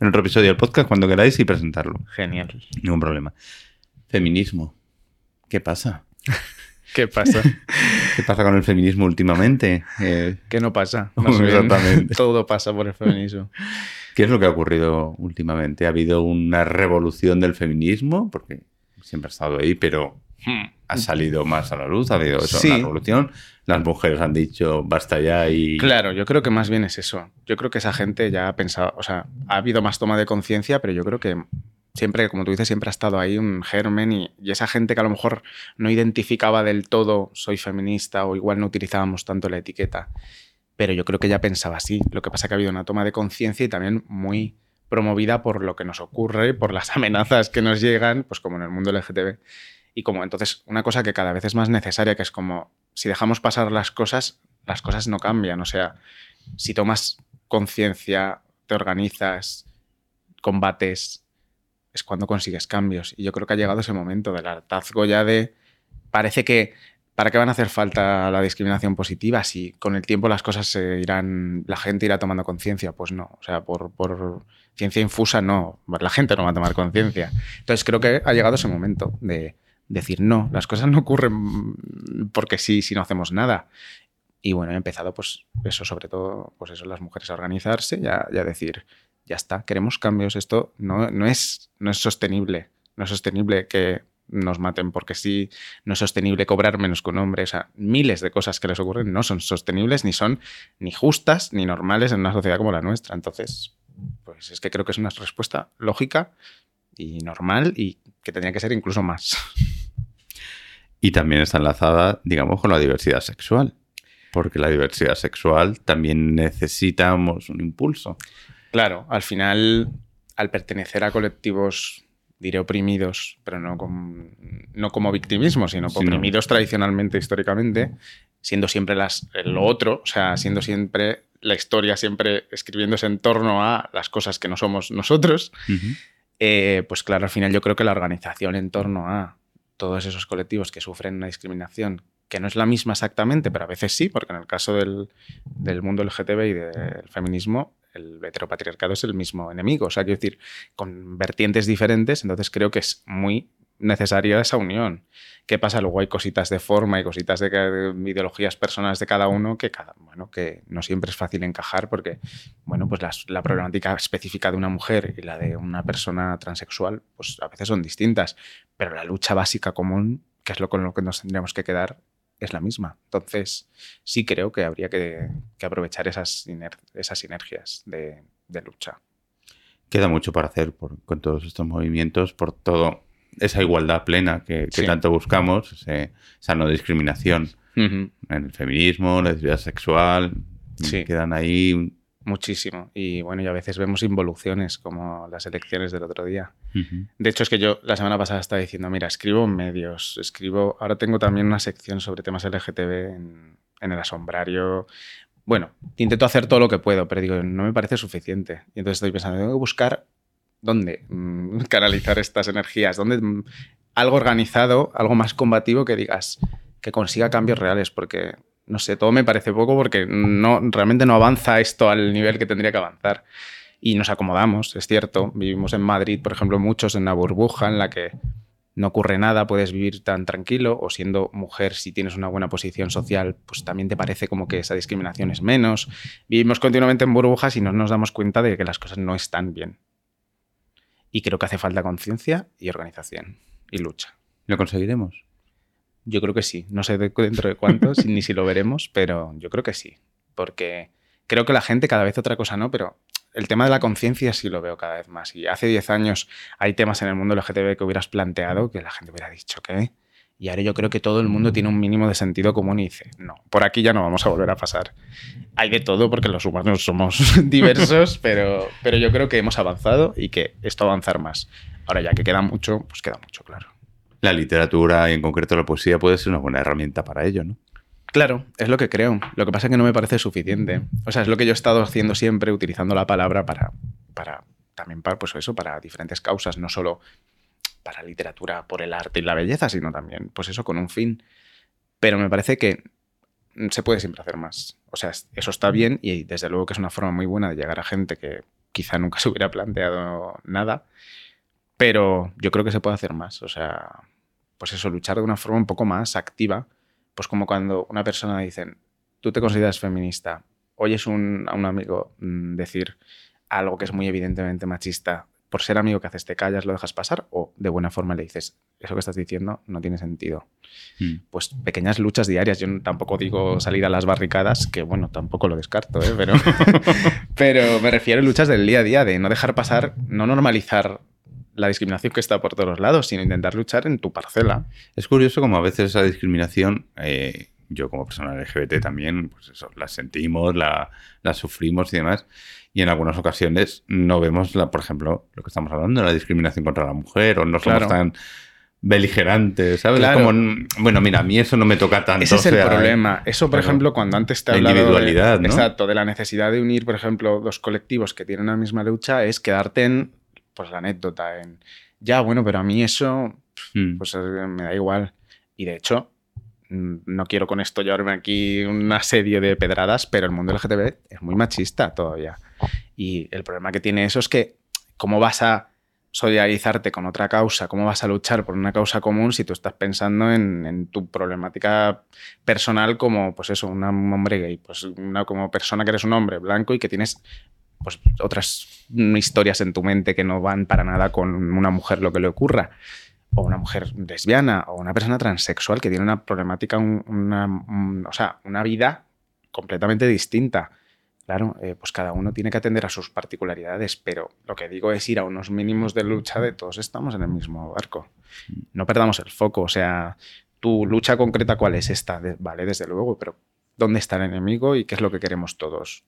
en otro episodio del podcast cuando queráis y presentarlo. Genial. Ningún problema. Feminismo. ¿Qué pasa? <laughs> ¿Qué pasa? ¿Qué pasa con el feminismo últimamente? Eh, ¿Qué no pasa? <laughs> Exactamente. Todo pasa por el feminismo. ¿Qué es lo que ha ocurrido últimamente? ¿Ha habido una revolución del feminismo? Porque siempre ha estado ahí, pero hmm. ha salido más a la luz, ha habido eso, una revolución. Las mujeres han dicho basta ya y. Claro, yo creo que más bien es eso. Yo creo que esa gente ya ha pensado, o sea, ha habido más toma de conciencia, pero yo creo que siempre, como tú dices, siempre ha estado ahí un germen y, esa gente que a lo mejor no identificaba del todo soy feminista o igual no utilizábamos tanto la etiqueta, pero yo creo que ya pensaba así. Lo que pasa que ha habido una toma de conciencia y también muy promovida por lo que nos ocurre, por las <laughs> amenazas que nos llegan, pues como en el mundo LGTB. Y como entonces una cosa que cada vez es más necesaria, que es como si dejamos pasar las cosas, las cosas no cambian. O sea, si tomas conciencia, te organizas, combates, es cuando consigues cambios. Y yo creo que ha llegado ese momento del hartazgo ya de... Parece que... ¿Para qué van a hacer falta la discriminación positiva si con el tiempo las cosas se irán, la gente irá tomando conciencia? Pues no, o sea, por, por, ciencia infusa no, la gente no va a tomar conciencia. Entonces creo que ha llegado ese momento de decir, no, las cosas no ocurren porque sí, si no hacemos nada. Y bueno, he empezado, pues, eso, sobre todo, pues eso, las mujeres a organizarse y a, decir, ya está, queremos cambios, esto no, no, es, no es sostenible, no es sostenible que nos maten porque sí, no es sostenible cobrar menos que un hombre, o sea, miles de cosas que les ocurren no son sostenibles, ni son ni justas, ni normales en una sociedad como la nuestra. Entonces, pues es que creo que es una respuesta lógica y normal y que tendría que ser incluso más. Y también está enlazada, digamos, con la diversidad sexual, porque la diversidad sexual también necesitamos un impulso. Claro, al final, al pertenecer a colectivos, diré oprimidos, pero no, no como victimismo, sino oprimidos tradicionalmente, históricamente, siendo siempre las, lo otro, o sea, siendo siempre la historia, siempre escribiéndose en torno a las cosas que no somos nosotros. Eh, pues claro, al final yo creo que la organización en torno a todos esos colectivos que sufren una discriminación, que no es la misma exactamente, pero a veces sí, porque en el caso del, del mundo LGTB y del feminismo, el heteropatriarcado es el mismo enemigo. O sea, quiero decir, con vertientes diferentes, entonces creo que es muy necesaria esa unión. ¿Qué pasa? Luego hay cositas de forma y cositas de, ideologías personales de cada uno que, cada, bueno, que no siempre es fácil encajar porque bueno, pues la, problemática específica de una mujer y la de una persona transexual pues a veces son distintas, pero la lucha básica común, que es lo con lo que nos tendríamos que quedar, es la misma. Entonces, sí creo que habría que, aprovechar esas, esas sinergias de, lucha. Queda mucho para hacer con todos estos movimientos, por todo esa igualdad plena que, tanto buscamos, esa no discriminación en el feminismo, la diversidad sexual, quedan ahí muchísimo. Y bueno, y a veces vemos involuciones como las elecciones del otro día. De hecho, es que yo la semana pasada estaba diciendo, mira, escribo medios, escribo, ahora tengo también una sección sobre temas LGTB en, en el asombrario. Bueno, intento hacer todo lo que puedo, pero digo, no me parece suficiente. Y entonces estoy pensando, tengo que buscar dónde mm, <laughs> canalizar estas energías, dónde mm, algo organizado, algo más combativo que digas que consiga cambios reales, porque no sé, todo me parece poco porque no, realmente no avanza esto al nivel que tendría que avanzar. Y nos acomodamos, es cierto. Vivimos en Madrid, por ejemplo, muchos en una burbuja en la que no ocurre nada, puedes vivir tan tranquilo, o siendo mujer, si tienes una buena posición social, pues también te parece como que esa discriminación es menos. Vivimos continuamente en burbujas y no nos damos cuenta de que las cosas no están bien. Y creo que hace falta conciencia y organización y lucha. ¿Lo conseguiremos? Yo creo que sí. No sé dentro de cuántos ni si lo veremos, pero yo creo que sí. Porque creo que la gente cada vez otra cosa no, pero el tema de la conciencia sí lo veo cada vez más. Y hace 10 años hay temas en el mundo LGTB que hubieras planteado que la gente hubiera dicho que y ahora yo creo que todo el mundo tiene un mínimo de sentido común y dice, no, por aquí ya no vamos a volver a pasar. Hay de todo porque los humanos somos <laughs> diversos, pero, pero yo creo que hemos avanzado y que esto va a avanzar más. Ahora ya que queda mucho, pues queda mucho, claro. La literatura y en concreto la poesía puede ser una buena herramienta para ello, ¿no? Claro, es lo que creo. Lo que pasa es que no me parece suficiente. O sea, es lo que yo he estado haciendo siempre, utilizando la palabra para, para también para, pues eso, para diferentes causas, no solo para literatura por el arte y la belleza, sino también, pues eso, con un fin. Pero me parece que se puede siempre hacer más. O sea, eso está bien y desde luego que es una forma muy buena de llegar a gente que quizá nunca se hubiera planteado nada, pero yo creo que se puede hacer más. O sea, pues eso, luchar de una forma un poco más activa, pues como cuando una persona dice, tú te consideras feminista, oyes un, a un amigo mm, decir algo que es muy evidentemente machista por ser amigo que haces te callas, lo dejas pasar o de buena forma le dices, eso que estás diciendo no tiene sentido. Hmm. Pues pequeñas luchas diarias, yo tampoco digo salir a las barricadas, que bueno, tampoco lo descarto, ¿eh? pero, <laughs> pero me refiero a luchas del día a día, de no dejar pasar, no normalizar la discriminación que está por todos lados, sino intentar luchar en tu parcela. Es curioso como a veces esa discriminación, eh, yo como persona LGBT también, pues eso, la sentimos, la, la sufrimos y demás y en algunas ocasiones no vemos, la, por ejemplo, lo que estamos hablando, la discriminación contra la mujer o no somos tan beligerantes, ¿sabes? Como, bueno, mira, a mí eso no me toca tanto. Ese es el problema. Eso, por ejemplo, cuando antes te he hablado individualidad, de, exacto, de la necesidad de unir, por ejemplo, dos colectivos que tienen la misma lucha, es quedarte en, pues la anécdota, en, ya, bueno, pero a mí eso, hmm. pues me da igual. Y de hecho, mm, no quiero con esto llevarme aquí una serie de pedradas, pero el mundo LGTB es muy machista todavía. Y el problema que tiene eso es que, ¿cómo vas a solidarizarte con otra causa, cómo vas a luchar por una causa común si tú estás pensando en, tu problemática personal como, pues eso, un hombre gay, pues una, como persona que eres un hombre blanco y que tienes pues, otras historias en tu mente que no van para nada con una mujer lo que le ocurra o una mujer lesbiana o una persona transexual que tiene una problemática, una, o sea, una vida completamente distinta. Claro, eh, pues cada uno tiene que atender a sus particularidades, pero lo que digo es ir a unos mínimos de lucha de todos estamos en el mismo barco. No perdamos el foco, o sea, tu lucha concreta cuál es esta, vale, desde luego, pero ¿dónde está el enemigo y qué es lo que queremos todos?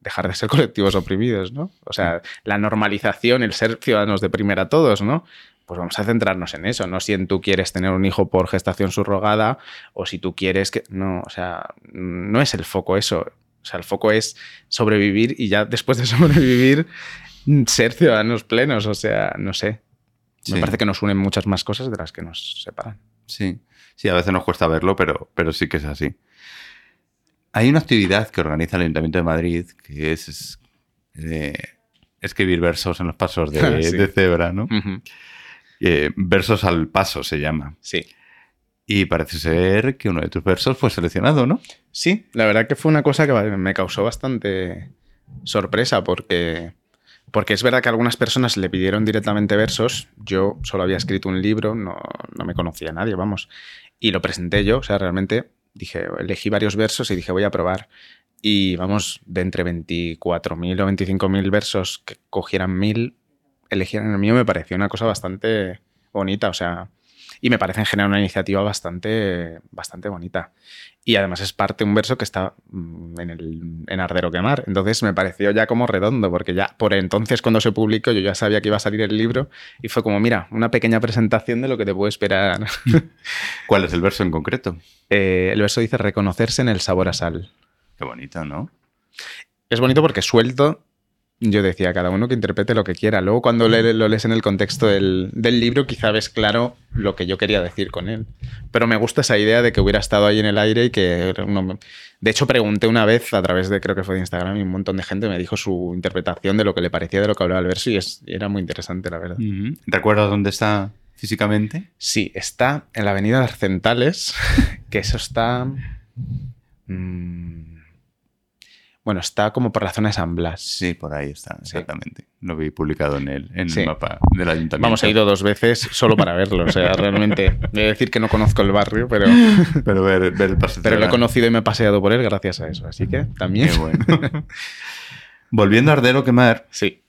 Dejar de ser colectivos oprimidos, ¿no? O sea, la normalización, el ser ciudadanos de primera todos, ¿no? Pues vamos a centrarnos en eso, no si en tú quieres tener un hijo por gestación subrogada o si tú quieres que... No, o sea, no es el foco eso o sea, el foco es sobrevivir y ya después de <laughs> sobrevivir, ser ciudadanos plenos. O sea, no sé. Me parece que nos unen muchas más cosas de las que nos separan. Sí, sí, a veces nos cuesta verlo, pero, pero sí que es así. Hay una actividad que organiza el Ayuntamiento de Madrid que es, eh, escribir versos en los pasos de, <laughs> cebra, ¿no? Eh, versos al paso se llama. Sí. Y parece ser que uno de tus versos fue seleccionado, ¿no? Sí, la verdad que fue una cosa que me causó bastante sorpresa porque, porque es verdad que algunas personas le pidieron directamente versos. Yo solo había escrito un libro, no, no me conocía a nadie, vamos. Y lo presenté yo, o sea, realmente dije, elegí varios versos y dije, voy a probar. Y vamos, de entre 24.000 o 25.000 versos que cogieran mil, elegieran el mío, me pareció una cosa bastante bonita. O sea, y me parece en general una iniciativa bastante, bastante bonita. Y además es parte de un verso que está mm, en, el, en Ardero Quemar. Entonces me pareció ya como redondo, porque ya por entonces cuando se publicó yo ya sabía que iba a salir el libro y fue como, mira, una pequeña presentación de lo que te puede esperar. <laughs> ¿Cuál es el verso en concreto? Eh, el verso dice reconocerse en el sabor a sal. Qué bonito, ¿no? Es bonito porque suelto yo decía, cada uno que interprete lo que quiera. Luego, cuando lo lees en el contexto del, libro, quizá ves claro lo que yo quería decir con él. Pero me gusta esa idea de que hubiera estado ahí en el aire y que... De hecho, pregunté una vez a través de, creo que fue de Instagram, y un montón de gente me dijo su interpretación de lo que le parecía de lo que hablaba el verso y, es, era muy interesante, la verdad. ¿Recuerdas dónde está físicamente? Sí, está en la avenida de Arcentales, <laughs> que eso está... Mm, bueno, está como por la zona de San Blas. Sí, por ahí está, exactamente. Lo vi publicado en el, en el mapa del ayuntamiento. Vamos, he ido dos veces solo para verlo. O sea, <laughs> realmente, voy a decir que no conozco el barrio, pero. pero ver, el paseo. Pero lo he conocido y me he paseado por él gracias a eso. Así que también. Qué bueno. <laughs> Volviendo a Ardero Quemar. Sí.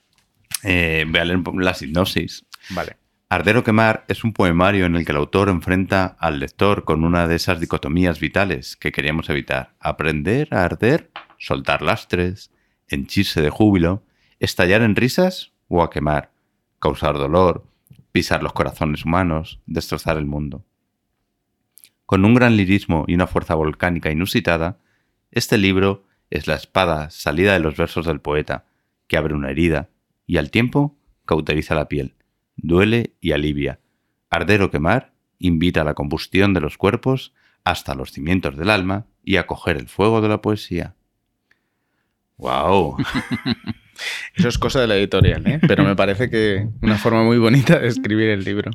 Eh, voy a leer la sinopsis. Vale. Ardero Quemar es un poemario en el que el autor enfrenta al lector con una de esas dicotomías vitales que queríamos evitar. Aprender a arder soltar lastres, henchirse de júbilo, estallar en risas o a quemar, causar dolor, pisar los corazones humanos, destrozar el mundo. Con un gran lirismo y una fuerza volcánica inusitada, este libro es la espada salida de los versos del poeta, que abre una herida y al tiempo cauteriza la piel, duele y alivia. Arder o quemar invita a la combustión de los cuerpos hasta los cimientos del alma y a coger el fuego de la poesía. ¡Wow! <laughs> Eso es cosa de la editorial, ¿eh? pero me parece que una forma muy bonita de escribir el libro.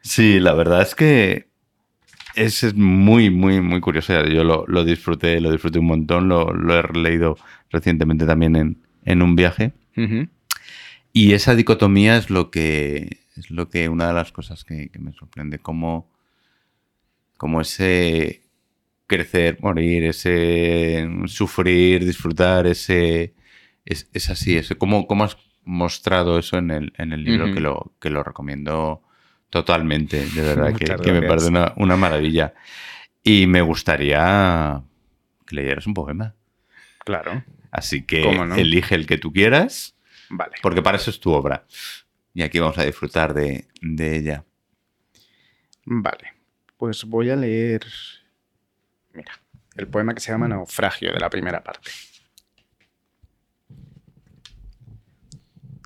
Sí, la verdad es que es muy, muy, muy curioso. Yo lo, disfruté, lo disfruté un montón, lo, he leído recientemente también en, un viaje. Y esa dicotomía es lo que es lo que una de las cosas que, me sorprende, como, como ese crecer, morir, ese sufrir, disfrutar, ese es, así, ese, ¿cómo, ¿cómo, has mostrado eso en el, en el libro que, lo, que lo recomiendo totalmente, de verdad, que, me parece una, maravilla. Y me gustaría que leyeras un poema. Claro. Así que elige el que tú quieras. Vale. Porque para eso es tu obra. Y aquí vamos a disfrutar de, de ella. Vale. Pues voy a leer Mira, el poema que se llama Naufragio de la primera parte.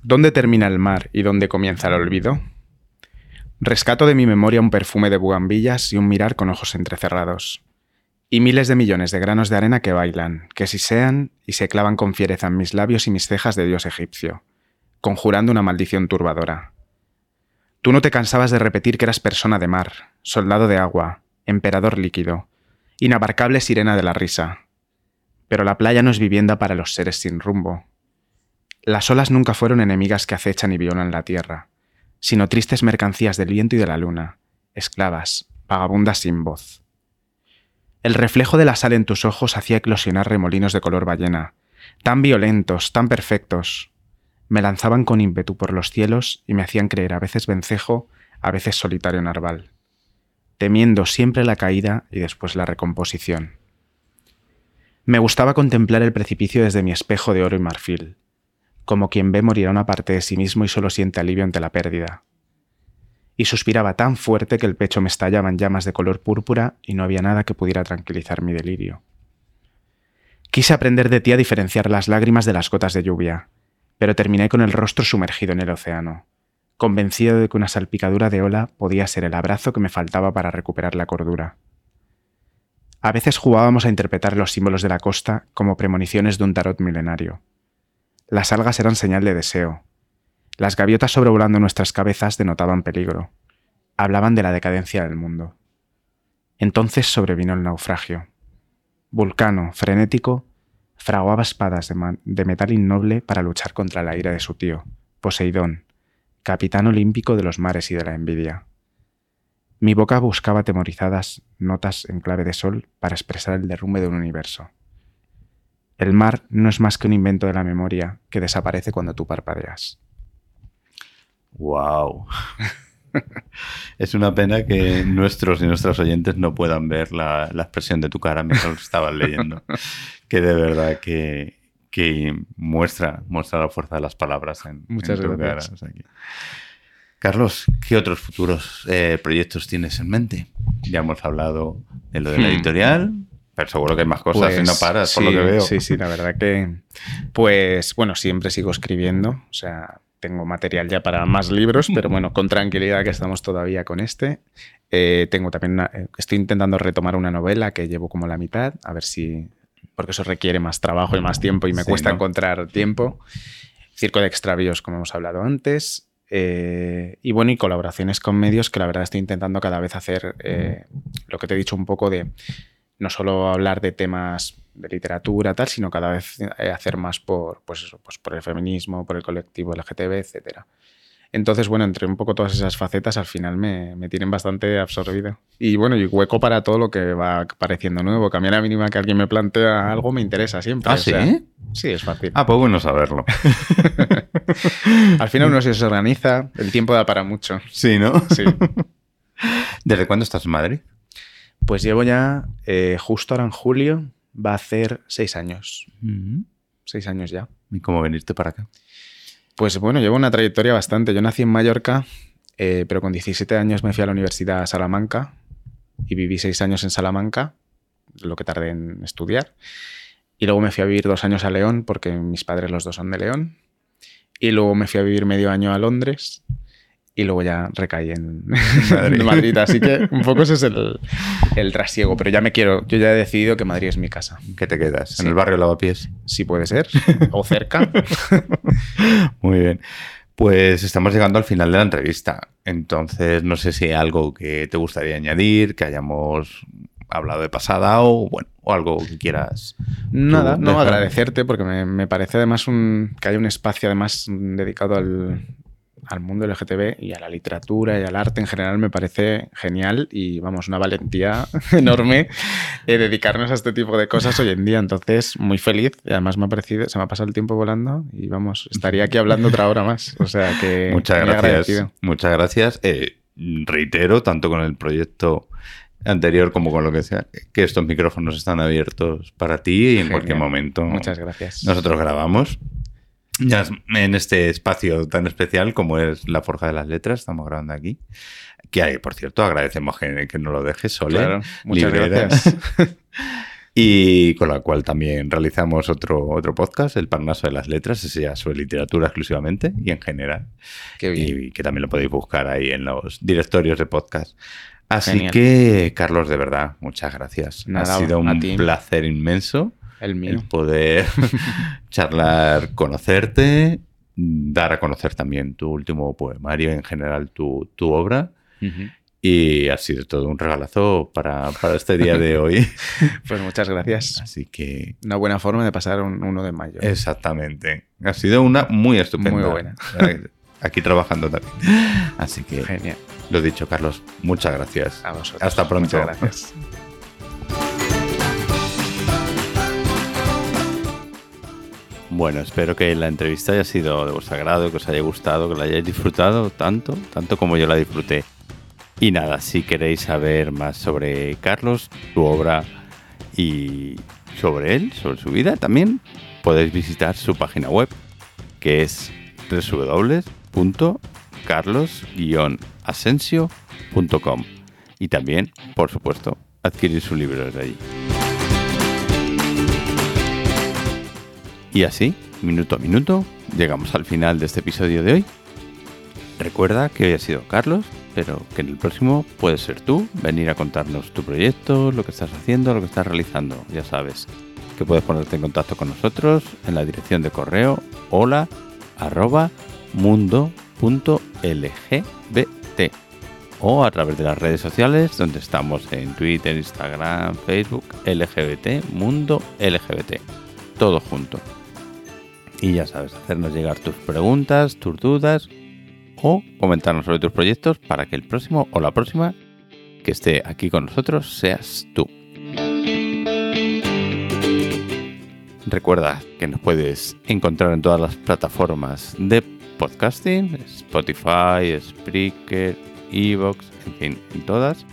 ¿Dónde termina el mar y dónde comienza el olvido? Rescato de mi memoria un perfume de bugambillas y un mirar con ojos entrecerrados. Y miles de millones de granos de arena que bailan, que sisean y se clavan con fiereza en mis labios y mis cejas de dios egipcio, conjurando una maldición turbadora. Tú no te cansabas de repetir que eras persona de mar, soldado de agua, emperador líquido, inabarcable sirena de la risa. Pero la playa no es vivienda para los seres sin rumbo. Las olas nunca fueron enemigas que acechan y violan la tierra, sino tristes mercancías del viento y de la luna, esclavas, vagabundas sin voz. El reflejo de la sal en tus ojos hacía eclosionar remolinos de color ballena, tan violentos, tan perfectos. Me lanzaban con ímpetu por los cielos y me hacían creer a veces vencejo, a veces solitario narval, temiendo siempre la caída y después la recomposición. Me gustaba contemplar el precipicio desde mi espejo de oro y marfil, como quien ve morir a una parte de sí mismo y solo siente alivio ante la pérdida. Y suspiraba tan fuerte que el pecho me estallaba en llamas de color púrpura y no había nada que pudiera tranquilizar mi delirio. Quise aprender de ti a diferenciar las lágrimas de las gotas de lluvia, pero terminé con el rostro sumergido en el océano, convencido de que una salpicadura de ola podía ser el abrazo que me faltaba para recuperar la cordura. A veces jugábamos a interpretar los símbolos de la costa como premoniciones de un tarot milenario. Las algas eran señal de deseo. Las gaviotas sobrevolando nuestras cabezas denotaban peligro. Hablaban de la decadencia del mundo. Entonces sobrevino el naufragio. Vulcano, frenético, fraguaba espadas de, metal innoble para luchar contra la ira de su tío, Poseidón, capitán olímpico de los mares y de la envidia. Mi boca buscaba atemorizadas notas en clave de sol para expresar el derrumbe de un universo. El mar no es más que un invento de la memoria que desaparece cuando tú parpadeas. ¡Wow! <laughs> es una pena que nuestros y nuestras oyentes no puedan ver la, expresión de tu cara mientras lo estabas leyendo. que de verdad que, muestra, muestra la fuerza de las palabras en, Muchas tu gracias. Carlos, ¿qué otros futuros eh, proyectos tienes en mente? Ya hemos hablado de lo de la hmm. editorial, pero seguro que hay más cosas y no pues paras, por lo que veo. Sí, sí, la verdad que. Pues bueno, siempre sigo escribiendo. O sea, tengo material ya para más libros, pero <laughs> bueno, con tranquilidad que estamos todavía con este. Eh, tengo también estoy intentando retomar una novela que llevo como la mitad, a ver si, porque eso requiere más trabajo y más tiempo y me cuesta encontrar tiempo. Circo de extravíos, como hemos hablado antes. Eh, y bueno, y colaboraciones con medios que la verdad estoy intentando cada vez hacer lo que te he dicho un poco de no solo hablar de temas de literatura, tal, sino cada vez eh, hacer más por, pues eso, pues por el feminismo, por el colectivo LGTB, etc. Entonces, bueno, entre un poco todas esas facetas, al final me, me, tienen bastante absorbido. Y bueno, y hueco para todo lo que va apareciendo nuevo. Cambiar a mínima que alguien me plantea algo me interesa siempre. ¿Ah, sí? sí, es fácil. Ah, pues bueno saberlo. <laughs> al final uno se organiza, el tiempo da para mucho. Sí, ¿no? Sí. <laughs> ¿Desde cuándo estás en Madrid? Pues llevo ya, eh, justo ahora en julio, va a hacer seis años. Seis años ya. ¿Y cómo venirte para acá? Pues bueno, llevo una trayectoria bastante. Yo nací en Mallorca, eh, pero con 17 años me fui a la Universidad de Salamanca y viví seis años en Salamanca, lo que tardé en estudiar. Y luego me fui a vivir dos años a León, porque mis padres los dos son de León. Y luego me fui a vivir medio año a Londres y luego ya recaí <laughs> en Madrid. Así que un poco ese es el, <laughs> el, trasiego. Pero ya me quiero, yo ya he decidido que Madrid es mi casa. ¿Qué te quedas? ¿En el barrio Lavapiés? Sí, puede ser. <laughs> o cerca. Muy bien. Pues estamos llegando al final de la entrevista. Entonces, no sé si hay algo que te gustaría añadir, que hayamos hablado de pasada o bueno, o algo que quieras. Nada, no agradecerte porque me, me, parece además un, que hay un espacio además dedicado al, al mundo LGTB y a la literatura y al arte en general me parece genial y vamos, una valentía <laughs> enorme eh, dedicarnos a este tipo de cosas hoy en día. Entonces, muy feliz y además me ha parecido, se me ha pasado el tiempo volando y vamos, estaría aquí hablando otra hora más. O sea que... <laughs> Muchas gracias. Muchas gracias. Eh, reitero, tanto con el proyecto anterior como con lo que sea, que estos micrófonos están abiertos para ti y en cualquier momento. Muchas gracias. Nosotros grabamos en este espacio tan especial como es la Forja de las Letras, estamos grabando aquí. Que hay, por cierto, agradecemos que, que no lo dejes solo. muchas gracias. <laughs> y con la cual también realizamos otro, otro podcast, El Parnaso de las Letras, ese ya sobre literatura exclusivamente y en general. Y que también lo podéis buscar ahí en los directorios de podcast. Así que, Carlos, de verdad, muchas gracias. ha sido un placer inmenso el mío. poder <laughs> charlar, conocerte, dar a conocer también tu último poemario, en general tu, tu obra. Y ha sido todo un regalazo para, para este día de hoy. <laughs> pues muchas gracias. Así que... Una buena forma de pasar un 1 de mayo. Exactamente. Ha sido una muy estupenda. Muy buena. <laughs> Aquí trabajando también. Así que... Genial. Lo dicho, Carlos. Muchas gracias. A vosotros. Hasta pronto. Muchas gracias. Bueno, espero que la entrevista haya sido de vuestro agrado, que os haya gustado, que la hayáis disfrutado tanto, tanto como yo la disfruté. Y nada, si queréis saber más sobre Carlos, su obra y sobre él, sobre su vida, también podéis visitar su página web, que es www.carlos-asensio.com. Y también, por supuesto, adquirir su libro desde allí. Y así, minuto a minuto, llegamos al final de este episodio de hoy. Recuerda que hoy ha sido Carlos, pero que en el próximo puedes ser tú, venir a contarnos tu proyecto, lo que estás haciendo, lo que estás realizando. Ya sabes que puedes ponerte en contacto con nosotros en la dirección de correo hola mundo.lgbt o a través de las redes sociales donde estamos en Twitter, Instagram, Facebook, LGBT, Mundo LGBT. Todo junto. Y ya sabes, hacernos llegar tus preguntas, tus dudas o comentarnos sobre tus proyectos para que el próximo o la próxima que esté aquí con nosotros seas tú. Recuerda que nos puedes encontrar en todas las plataformas de podcasting, Spotify, Spreaker, Evox, en fin, en todas.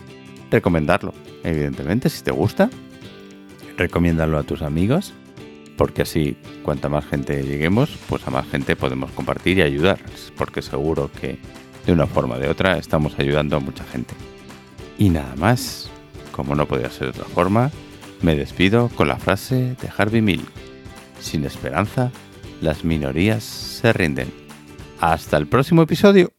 Recomendarlo, evidentemente, si te gusta. Recomiéndalo a tus amigos porque así cuanta más gente lleguemos, pues a más gente podemos compartir y ayudar, porque seguro que de una forma o de otra estamos ayudando a mucha gente. Y nada más, como no podía ser de otra forma, me despido con la frase de Harvey Milk. Sin esperanza, las minorías se rinden. Hasta el próximo episodio.